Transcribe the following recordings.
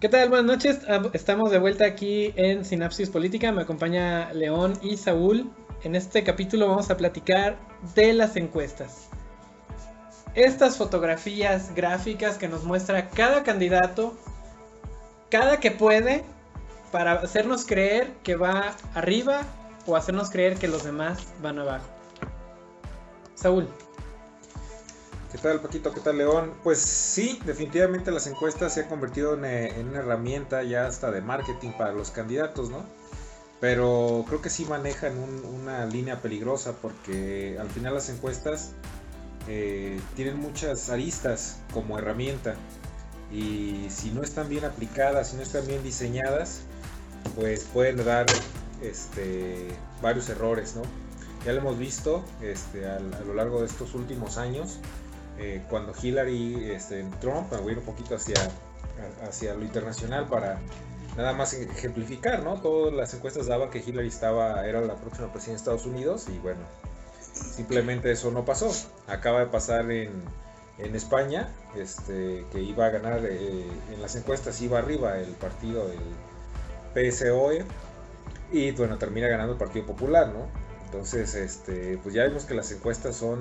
¿Qué tal? Buenas noches. Estamos de vuelta aquí en Sinapsis Política. Me acompaña León y Saúl. En este capítulo vamos a platicar de las encuestas. Estas fotografías gráficas que nos muestra cada candidato, cada que puede, para hacernos creer que va arriba o hacernos creer que los demás van abajo. Saúl. ¿Qué tal Paquito? ¿Qué tal León? Pues sí, definitivamente las encuestas se han convertido eh, en, una herramienta ya hasta de marketing para los candidatos, ¿no? Pero creo que sí manejan una línea peligrosa porque al final las encuestas eh, tienen muchas aristas como herramienta y si no están bien aplicadas, si no están bien diseñadas, pues pueden dar este, varios errores, ¿no? Ya lo hemos visto este, a, lo largo de estos últimos años, eh, cuando Hillary este, Trump, a ir un poquito hacia, hacia lo internacional para nada más ejemplificar, ¿no? Todas las encuestas daban que Hillary estaba, era la próxima presidenta de Estados Unidos y bueno, simplemente eso no pasó. Acaba de pasar en, en España, este, que iba a ganar eh, en las encuestas, iba arriba el partido del PSOE y bueno, termina ganando el Partido Popular, ¿no? Entonces, este, pues ya vemos que las encuestas son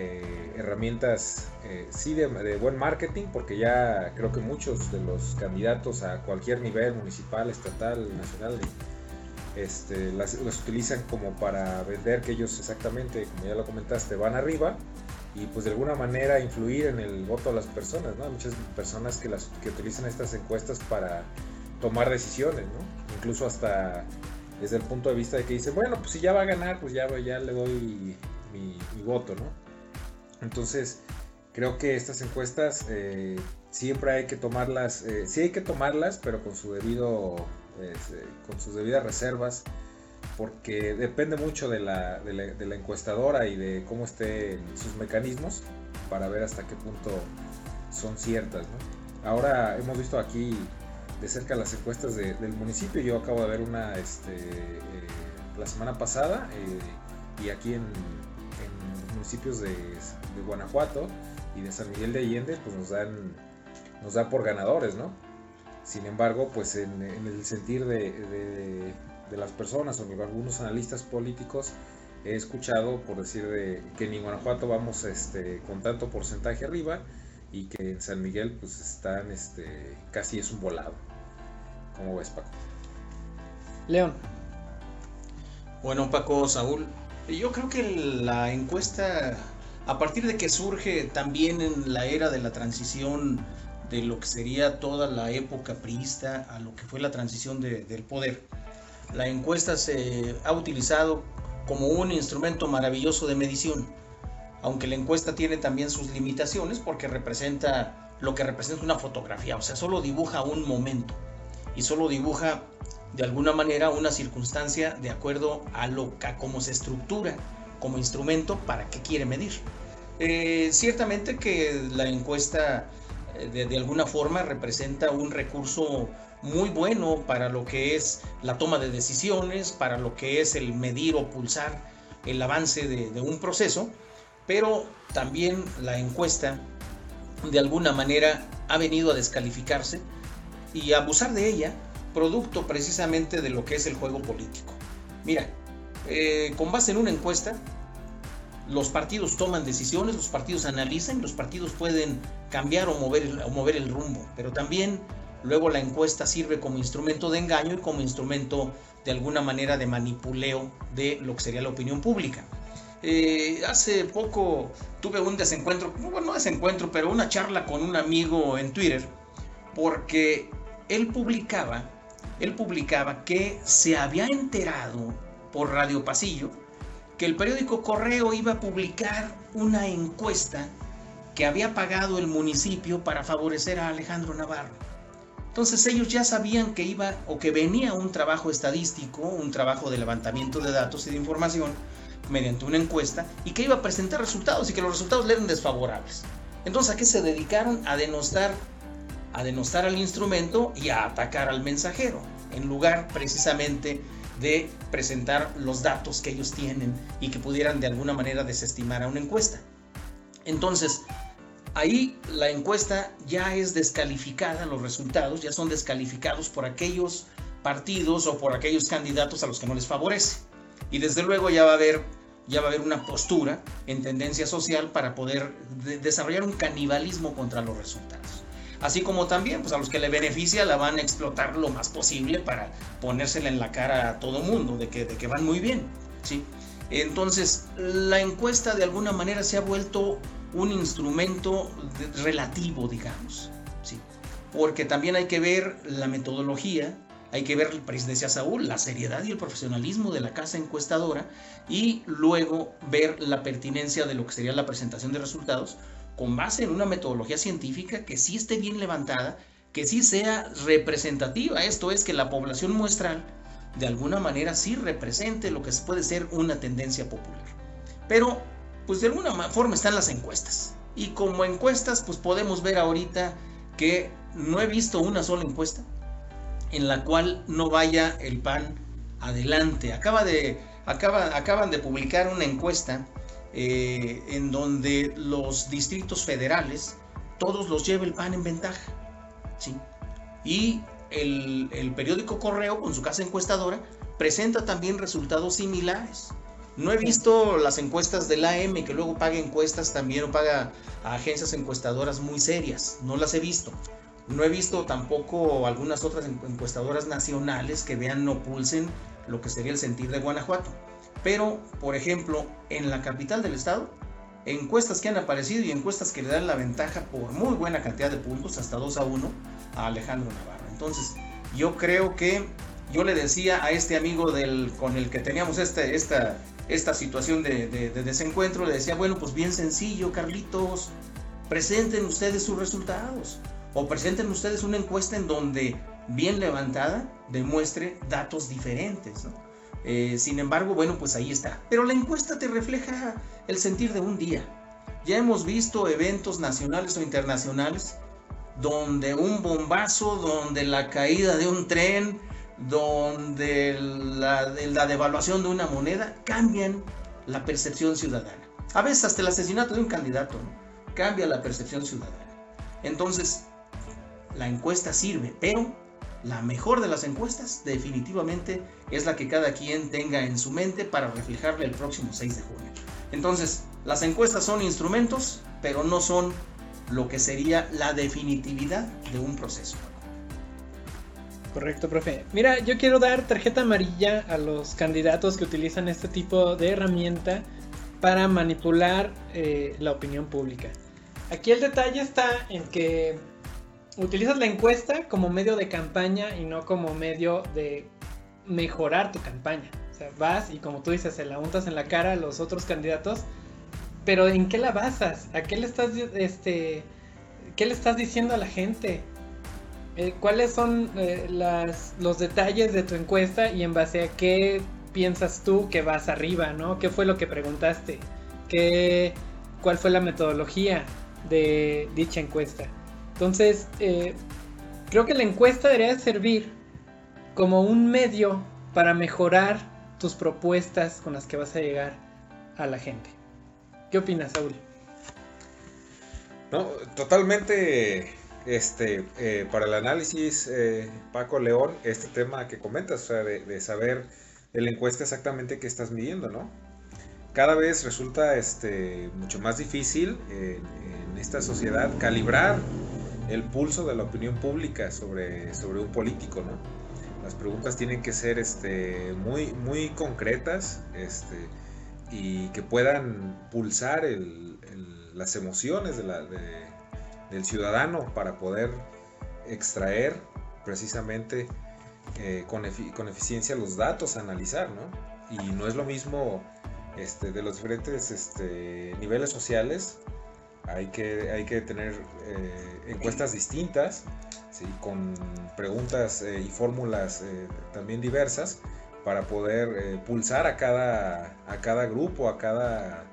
eh, herramientas, eh, sí, de, buen marketing, porque ya creo que muchos de los candidatos a cualquier nivel, municipal, estatal, nacional, este, las, utilizan como para vender que ellos exactamente, como ya lo comentaste, van arriba y pues de alguna manera influir en el voto de las personas, ¿no? Hay muchas personas que, las, que utilizan estas encuestas para tomar decisiones, ¿no? Incluso hasta desde el punto de vista de que dicen, bueno, pues si ya va a ganar, pues ya, ya le doy mi, voto, ¿no? Entonces, creo que estas encuestas eh, siempre hay que tomarlas, eh, sí hay que tomarlas, pero con su debido, eh, con sus debidas reservas, porque depende mucho de la, encuestadora y de cómo estén sus mecanismos para ver hasta qué punto son ciertas. Ahora hemos visto aquí de cerca las encuestas del municipio. Yo acabo de ver una este, la semana pasada y aquí en, municipios de, Guanajuato y de San Miguel de Allende pues nos dan nos da por ganadores, ¿no? Sin embargo, pues en, el sentir de, las personas o algunos analistas políticos he escuchado por decir que en Guanajuato vamos este, con tanto porcentaje arriba y que en San Miguel pues están este, casi es un volado. ¿Cómo ves, Paco? León. Bueno, Paco, Saúl, yo creo que la encuesta, a partir de que surge también en la era de la transición de lo que sería toda la época priista a lo que fue la transición del poder, la encuesta se ha utilizado como un instrumento maravilloso de medición, aunque la encuesta tiene también sus limitaciones porque representa lo que representa una fotografía, o sea, solo dibuja un momento y solo dibuja de alguna manera una circunstancia de acuerdo a lo a cómo se estructura como instrumento para qué quiere medir. Eh, ciertamente que la encuesta eh, de, de, alguna forma representa un recurso muy bueno para lo que es la toma de decisiones, para lo que es el medir o pulsar el avance de, de un proceso, pero también la encuesta de alguna manera ha venido a descalificarse y abusar de ella, producto precisamente de lo que es el juego político. Mira, eh, con base en una encuesta, los partidos toman decisiones, los partidos analizan, los partidos pueden cambiar o mover, o mover el rumbo, pero también luego la encuesta sirve como instrumento de engaño y como instrumento de alguna manera de manipuleo de lo que sería la opinión pública. Eh, hace poco tuve un desencuentro, bueno, no desencuentro, pero una charla con un amigo en Twitter, porque él publicaba, él publicaba que se había enterado por Radio Pasillo que el periódico Correo iba a publicar una encuesta que había pagado el municipio para favorecer a Alejandro Navarro. Entonces ellos ya sabían que iba o que venía un trabajo estadístico, un trabajo de levantamiento de datos y de información mediante una encuesta y que iba a presentar resultados y que los resultados le eran desfavorables. Entonces, ¿a qué se dedicaron? A denostar a denostar al instrumento y a atacar al mensajero, en lugar precisamente de presentar los datos que ellos tienen y que pudieran de alguna manera desestimar a una encuesta. Entonces, ahí la encuesta ya es descalificada, los resultados ya son descalificados por aquellos partidos o por aquellos candidatos a los que no les favorece. Y desde luego ya va a haber, ya va a haber una postura en tendencia social para poder desarrollar un canibalismo contra los resultados. Así como también pues a los que le beneficia la van a explotar lo más posible para ponérsela en la cara a todo mundo de que, de que van muy bien. ¿sí? Entonces, la encuesta de alguna manera se ha vuelto un instrumento relativo, digamos. ¿sí? Porque también hay que ver la metodología, hay que ver, decía Saúl, la seriedad y el profesionalismo de la casa encuestadora y luego ver la pertinencia de lo que sería la presentación de resultados con base en una metodología científica que sí esté bien levantada, que sí sea representativa. Esto es que la población muestral de alguna manera sí represente lo que puede ser una tendencia popular. Pero, pues de alguna forma están las encuestas. Y como encuestas, pues podemos ver ahorita que no he visto una sola encuesta en la cual no vaya el PAN adelante. Acaba de, acaba, acaban de publicar una encuesta eh, en donde los distritos federales, todos los lleva el PAN en ventaja. ¿sí? Y el, el periódico Correo, con su casa encuestadora, presenta también resultados similares. No he visto las encuestas del AM que luego paga encuestas también o paga a agencias encuestadoras muy serias. No las he visto. No he visto tampoco algunas otras encuestadoras nacionales que vean o pulsen lo que sería el sentir de Guanajuato. Pero, por ejemplo, en la capital del estado, encuestas que han aparecido y encuestas que le dan la ventaja por muy buena cantidad de puntos, hasta 2 a 1, a Alejandro Navarro. Entonces, yo creo que yo le decía a este amigo del, con el que teníamos este, esta, esta situación de, de desencuentro, le decía, bueno, pues bien sencillo, Carlitos, presenten ustedes sus resultados o presenten ustedes una encuesta en donde bien levantada demuestre datos diferentes. Eh, sin embargo, bueno, pues ahí está. Pero la encuesta te refleja el sentir de un día. Ya hemos visto eventos nacionales o internacionales donde un bombazo, donde la caída de un tren, donde la, la devaluación de una moneda cambian la percepción ciudadana. A veces hasta el asesinato de un candidato cambia la percepción ciudadana. Entonces, la encuesta sirve, pero la mejor de las encuestas definitivamente es la que cada quien tenga en su mente para reflejarle el próximo 6 de junio. Entonces, las encuestas son instrumentos, pero no son lo que sería la definitividad de un proceso. Correcto, profe. Mira, yo quiero dar tarjeta amarilla a los candidatos que utilizan este tipo de herramienta para manipular eh, la opinión pública. Aquí el detalle está en que utilizas la encuesta como medio de campaña y no como medio de mejorar tu campaña. O sea, vas y como tú dices, se la untas en la cara a los otros candidatos, pero ¿en qué la basas? ¿A qué le estás, este, qué le estás diciendo a la gente? Eh, ¿Cuáles son eh, los detalles de tu encuesta y en base a qué piensas tú que vas arriba, ¿no? ¿Qué fue lo que preguntaste? ¿Qué, ¿Cuál fue la metodología de dicha encuesta? Entonces, eh, creo que la encuesta debería servir como un medio para mejorar tus propuestas con las que vas a llegar a la gente. ¿Qué opinas, Saúl? No, totalmente este, eh, para el análisis, eh, Paco León, este tema que comentas, o sea, de, saber de la encuesta exactamente qué estás midiendo, ¿no? Cada vez resulta este, mucho más difícil en esta sociedad calibrar el pulso de la opinión pública sobre, sobre un político, ¿no? Las preguntas tienen que ser este, muy, muy concretas este, y que puedan pulsar las emociones del ciudadano para poder extraer precisamente eh, con, eficiencia los datos a analizar, ¿no? Y no es lo mismo este, de los diferentes este, niveles sociales hay que, hay que tener eh, encuestas distintas, con preguntas eh, y fórmulas eh, también diversas para poder pulsar a cada, a cada grupo, a cada,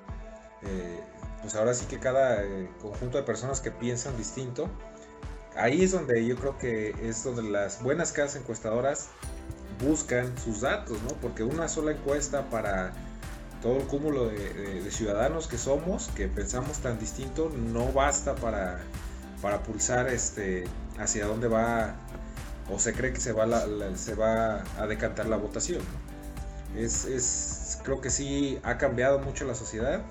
pues ahora sí que cada conjunto de personas que piensan distinto. Ahí es donde yo creo que es donde las buenas casas encuestadoras buscan sus datos, ¿no? Porque una sola encuesta para todo el cúmulo de, ciudadanos que somos, que pensamos tan distinto, no basta para, para pulsar este, hacia dónde va o se cree que se va, se va a decantar la votación. Es, creo que sí ha cambiado mucho la sociedad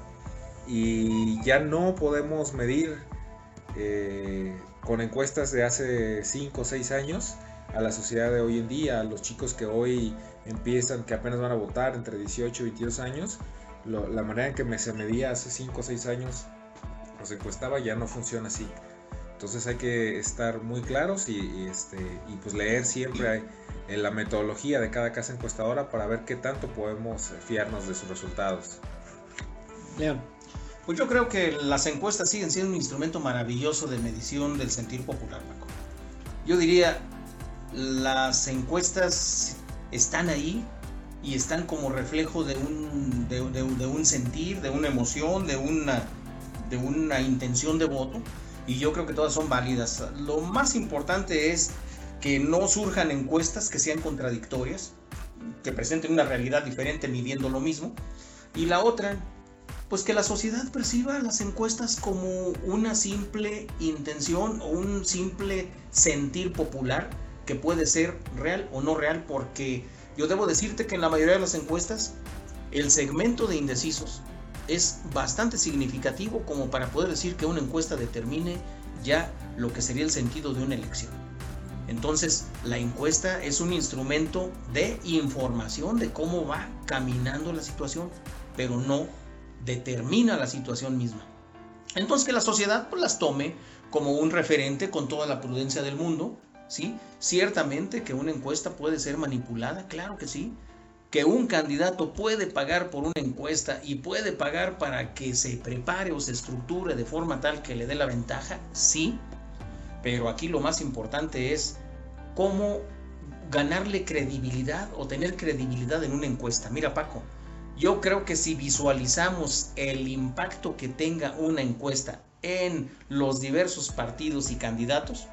y ya no podemos medir eh, con encuestas de hace 5 o 6 años a la sociedad de hoy en día, a los chicos que hoy empiezan, que apenas van a votar entre 18 y 22 años, la manera en que me, se medía hace 5 o 6 años, los encuestaba, ya no funciona así. Entonces hay que estar muy claros y, este, y pues leer siempre la metodología de cada casa encuestadora para ver qué tanto podemos fiarnos de sus resultados. León. Pues yo creo que las encuestas siguen siendo un instrumento maravilloso de medición del sentir popular, Paco. Yo diría, las encuestas están ahí y están como reflejo de un, de, un sentir, de una emoción, de una, de una intención de voto. Y yo creo que todas son válidas. Lo más importante es que no surjan encuestas que sean contradictorias, que presenten una realidad diferente midiendo lo mismo. Y la otra, pues que la sociedad perciba las encuestas como una simple intención o un simple sentir popular que puede ser real o no real, porque yo debo decirte que en la mayoría de las encuestas el segmento de indecisos es bastante significativo como para poder decir que una encuesta determine ya lo que sería el sentido de una elección. Entonces, la encuesta es un instrumento de información de cómo va caminando la situación, pero no determina la situación misma. Entonces, que la sociedad pues, las tome como un referente con toda la prudencia del mundo, ¿sí? Ciertamente que una encuesta puede ser manipulada, claro que sí. Que un candidato puede pagar por una encuesta y puede pagar para que se prepare o se estructure de forma tal que le dé la ventaja, sí. Pero aquí lo más importante es cómo ganarle credibilidad o tener credibilidad en una encuesta. Mira Paco, yo creo que si visualizamos el impacto que tenga una encuesta en los diversos partidos y candidatos,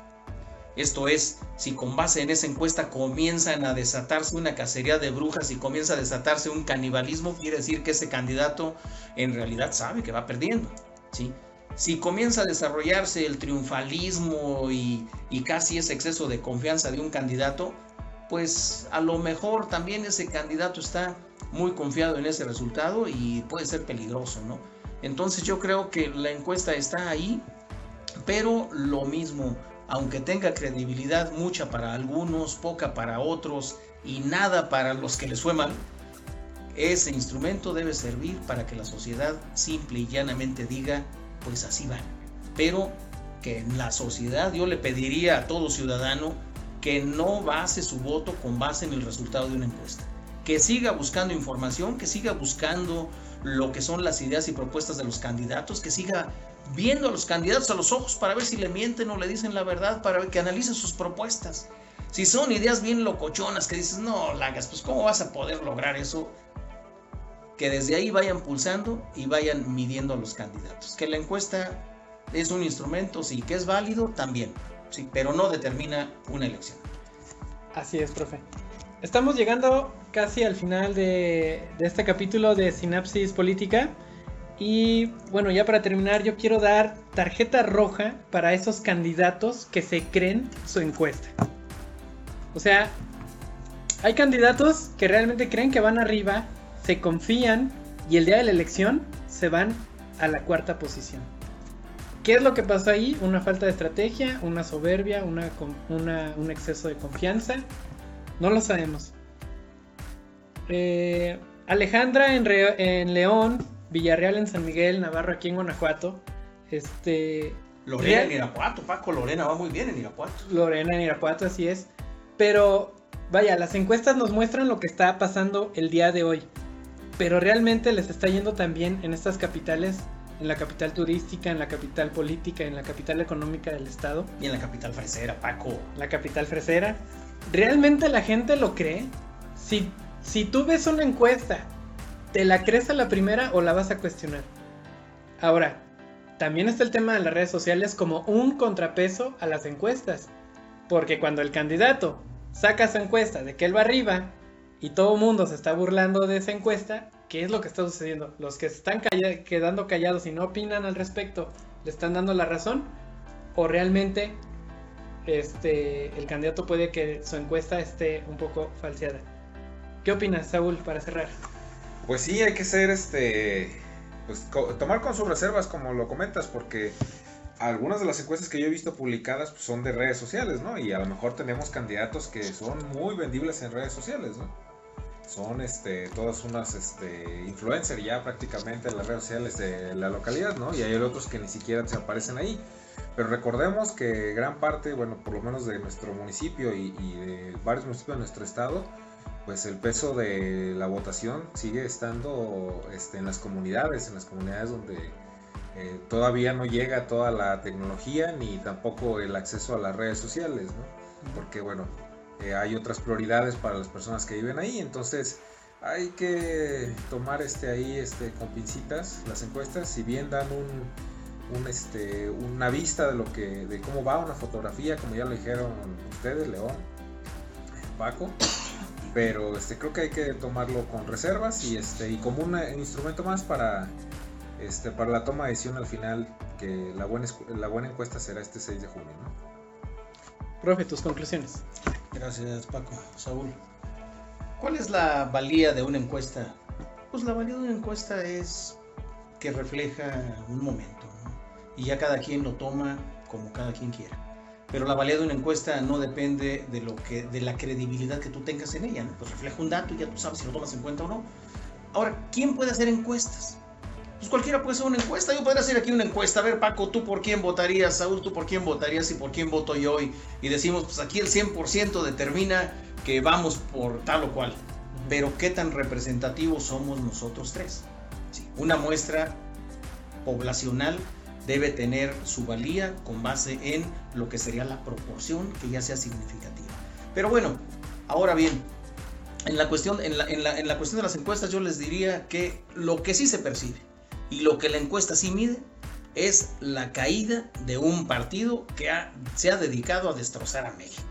esto es, si con base en esa encuesta comienzan a desatarse una cacería de brujas y comienza a desatarse un canibalismo, quiere decir que ese candidato en realidad sabe que va perdiendo. Si comienza a desarrollarse el triunfalismo y, y casi ese exceso de confianza de un candidato, pues a lo mejor también ese candidato está muy confiado en ese resultado y puede ser peligroso, ¿no? Entonces yo creo que la encuesta está ahí, pero lo mismo, aunque tenga credibilidad mucha para algunos, poca para otros y nada para los que les fue mal, ese instrumento debe servir para que la sociedad simple y llanamente diga, pues así van. Pero que en la sociedad yo le pediría a todo ciudadano que no base su voto con base en el resultado de una encuesta. Que siga buscando información, que siga buscando lo que son las ideas y propuestas de los candidatos, que siga viendo a los candidatos a los ojos para ver si le mienten o le dicen la verdad, para que analicen sus propuestas. Si son ideas bien locochonas que dices, no, Lagas, pues ¿cómo vas a poder lograr eso? Que desde ahí vayan pulsando y vayan midiendo a los candidatos. Que la encuesta es un instrumento, sí, que es válido también, sí, pero no determina una elección. Así es, profe. Estamos llegando casi al final de, de este capítulo de Sinapsis Política. Y bueno, ya para terminar, yo quiero dar tarjeta roja para esos candidatos que se creen su encuesta. O sea, hay candidatos que realmente creen que van arriba, se confían y el día de la elección se van a la cuarta posición. ¿Qué es lo que pasó ahí? Una falta de estrategia, una soberbia, una, un exceso de confianza. No lo sabemos. Eh, Alejandra en, en León Villarreal en San Miguel, Navarro aquí en Guanajuato. Este. Lorena en Irapuato, Paco, Lorena va muy bien en Irapuato. Lorena en Irapuato, así es. Pero, vaya, las encuestas nos muestran lo que está pasando el día de hoy. Pero realmente les está yendo también en estas capitales, en la capital turística, en la capital política, en la capital económica del estado. Y en la capital fresera, Paco. La capital fresera. ¿Realmente la gente lo cree? Si, si tú ves una encuesta ¿Te la crees a la primera o la vas a cuestionar? Ahora, también está el tema de las redes sociales como un contrapeso a las encuestas. Porque cuando el candidato saca su encuesta de que él va arriba y todo el mundo se está burlando de esa encuesta, qué es lo que está sucediendo. Los que se están quedando callados y no opinan al respecto, ¿le están dando la razón? ¿O realmente este, el candidato puede que su encuesta esté un poco falseada? ¿Qué opinas, Saúl, para cerrar? Pues sí, hay que ser este. Pues tomar con sus reservas, como lo comentas, porque algunas de las encuestas que yo he visto publicadas pues, son de redes sociales, ¿no? Y a lo mejor tenemos candidatos que son muy vendibles en redes sociales, ¿no? Son este, todas unas este, influencers ya prácticamente en las redes sociales de la localidad, ¿no? Y hay otros que ni siquiera se aparecen ahí. Pero recordemos que gran parte, bueno, por lo menos de nuestro municipio y, y de varios municipios de nuestro estado, pues el peso de la votación sigue estando este, en las comunidades, en las comunidades donde eh, todavía no llega toda la tecnología ni tampoco el acceso a las redes sociales, ¿no? Porque bueno, eh, hay otras prioridades para las personas que viven ahí, entonces hay que tomar este ahí este con pincitas las encuestas, si bien dan un, un este una vista de lo que de cómo va una fotografía, como ya lo dijeron ustedes, León, Paco, pero este creo que hay que tomarlo con reservas y este y como un instrumento más para este para la toma de decisión al final que la buena la buena encuesta será este 6 de junio ¿no? profe tus conclusiones gracias Paco Saúl ¿cuál es la valía de una encuesta? pues la valía de una encuesta es que refleja un momento ¿no? y ya cada quien lo toma como cada quien quiera pero la valía de una encuesta no depende de lo que de la credibilidad que tú tengas en ella, ¿no? Pues refleja un dato y ya tú sabes si lo tomas en cuenta o no. Ahora, ¿quién puede hacer encuestas? Pues cualquiera puede hacer una encuesta. Yo podría hacer aquí una encuesta. A ver, Paco, ¿tú por quién votarías? Saúl, ¿tú por quién votarías y por quién voto yo? Y, y decimos, pues aquí el 100% determina que vamos por tal o cual. Pero ¿qué tan representativos somos nosotros tres? Sí, una muestra poblacional debe tener su valía con base en lo que sería la proporción que ya sea significativa. Pero bueno, ahora bien, en la, cuestión, en, la, en, la, cuestión de las encuestas yo les diría que lo que sí se percibe y lo que la encuesta sí mide es la caída de un partido que se ha dedicado a destrozar a México.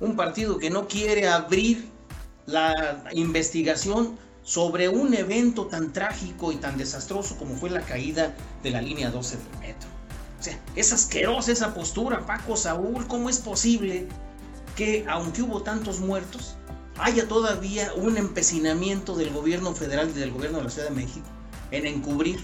Un partido que no quiere abrir la investigación sobre un evento tan trágico y tan desastroso como fue la caída de la línea 12 del metro. O sea, es asquerosa esa postura, Paco Saúl, ¿cómo es posible que aunque hubo tantos muertos, haya todavía un empecinamiento del gobierno federal y del gobierno de la Ciudad de México en encubrir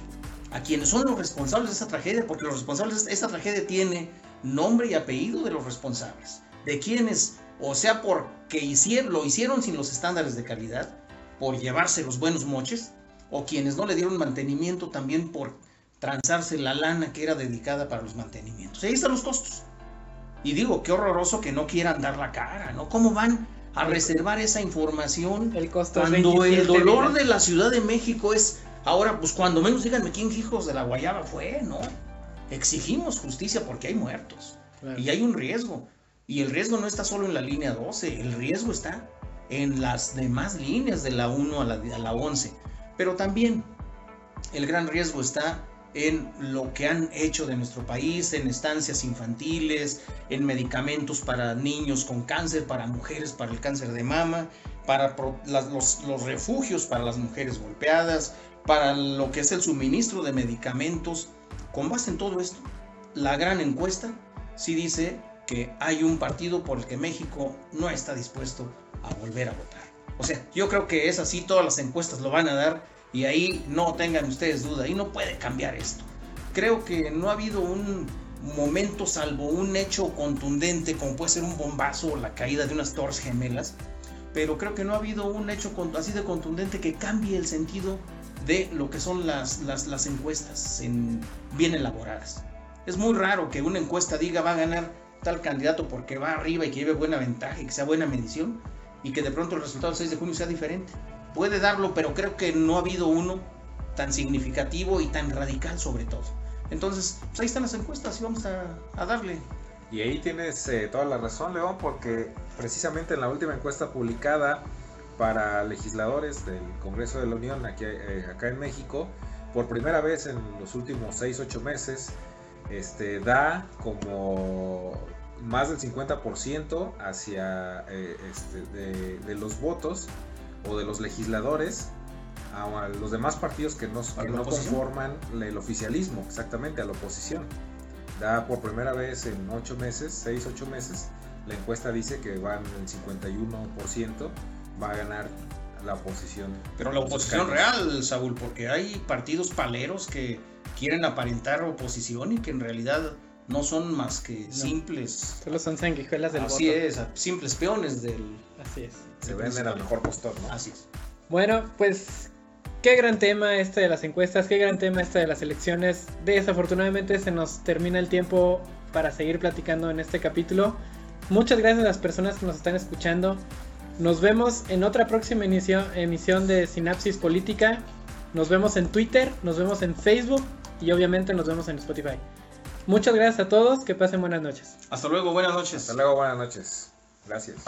a quienes son los responsables de esa tragedia? Porque los responsables de esta tragedia tiene nombre y apellido de los responsables, de quienes, o sea, porque hicieron, lo hicieron sin los estándares de calidad, por llevarse los buenos moches, o quienes no le dieron mantenimiento también por transarse la lana que era dedicada para los mantenimientos. ahí están los costos. Y digo, qué horroroso que no quieran dar la cara, ¿no? ¿Cómo van a reservar esa información el costo cuando el dolor de la Ciudad de México es ahora, pues cuando menos díganme quién hijos de la Guayaba fue, ¿no? Exigimos justicia porque hay muertos y hay un riesgo. Y el riesgo no está solo en la línea 12, el riesgo está en las demás líneas de la 1 a la, a la 11. Pero también el gran riesgo está en lo que han hecho de nuestro país, en estancias infantiles, en medicamentos para niños con cáncer, para mujeres para el cáncer de mama, para los, los, refugios para las mujeres golpeadas, para lo que es el suministro de medicamentos. Con base en todo esto, la gran encuesta sí dice que hay un partido por el que México no está dispuesto a volver a votar. O sea, yo creo que es así, todas las encuestas lo van a dar y ahí no tengan ustedes duda, ahí no puede cambiar esto. Creo que no ha habido un momento salvo un hecho contundente como puede ser un bombazo o la caída de unas torres gemelas, pero creo que no ha habido un hecho así de contundente que cambie el sentido de lo que son las, las, las encuestas en, bien elaboradas. Es muy raro que una encuesta diga va a ganar tal candidato porque va arriba y que lleve buena ventaja y que sea buena medición y que de pronto el resultado del 6 de junio sea diferente. Puede darlo, pero creo que no ha habido uno tan significativo y tan radical sobre todo. Entonces, pues ahí están las encuestas y vamos a, darle. Y ahí tienes eh, toda la razón, León, porque precisamente en la última encuesta publicada para legisladores del Congreso de la Unión aquí, eh, acá en México, por primera vez en los últimos 6-8 meses, este, da como más del 50% hacia eh, este, de, los votos o de los legisladores a los demás partidos que no, ¿A que no conforman el oficialismo, exactamente, a la oposición. Da por primera vez en ocho meses, seis, ocho meses, la encuesta dice que van el 51% va a ganar la oposición. Pero la oposición real, Saúl, porque hay partidos paleros que quieren aparentar oposición y que en realidad no son más que simples. Solo son sanguijuelas del Así voto. es, simples peones del. Así es. Se venden al mejor postor, ¿no? Así es. Bueno, pues qué gran tema este de las encuestas, qué gran tema este de las elecciones. Desafortunadamente se nos termina el tiempo para seguir platicando en este capítulo. Muchas gracias a las personas que nos están escuchando. Nos vemos en otra próxima inicio- emisión de Sinapsis Política. Nos vemos en Twitter, nos vemos en Facebook y obviamente nos vemos en Spotify. Muchas gracias a todos, que pasen buenas noches. Hasta luego, buenas noches. Hasta luego, buenas noches. Gracias.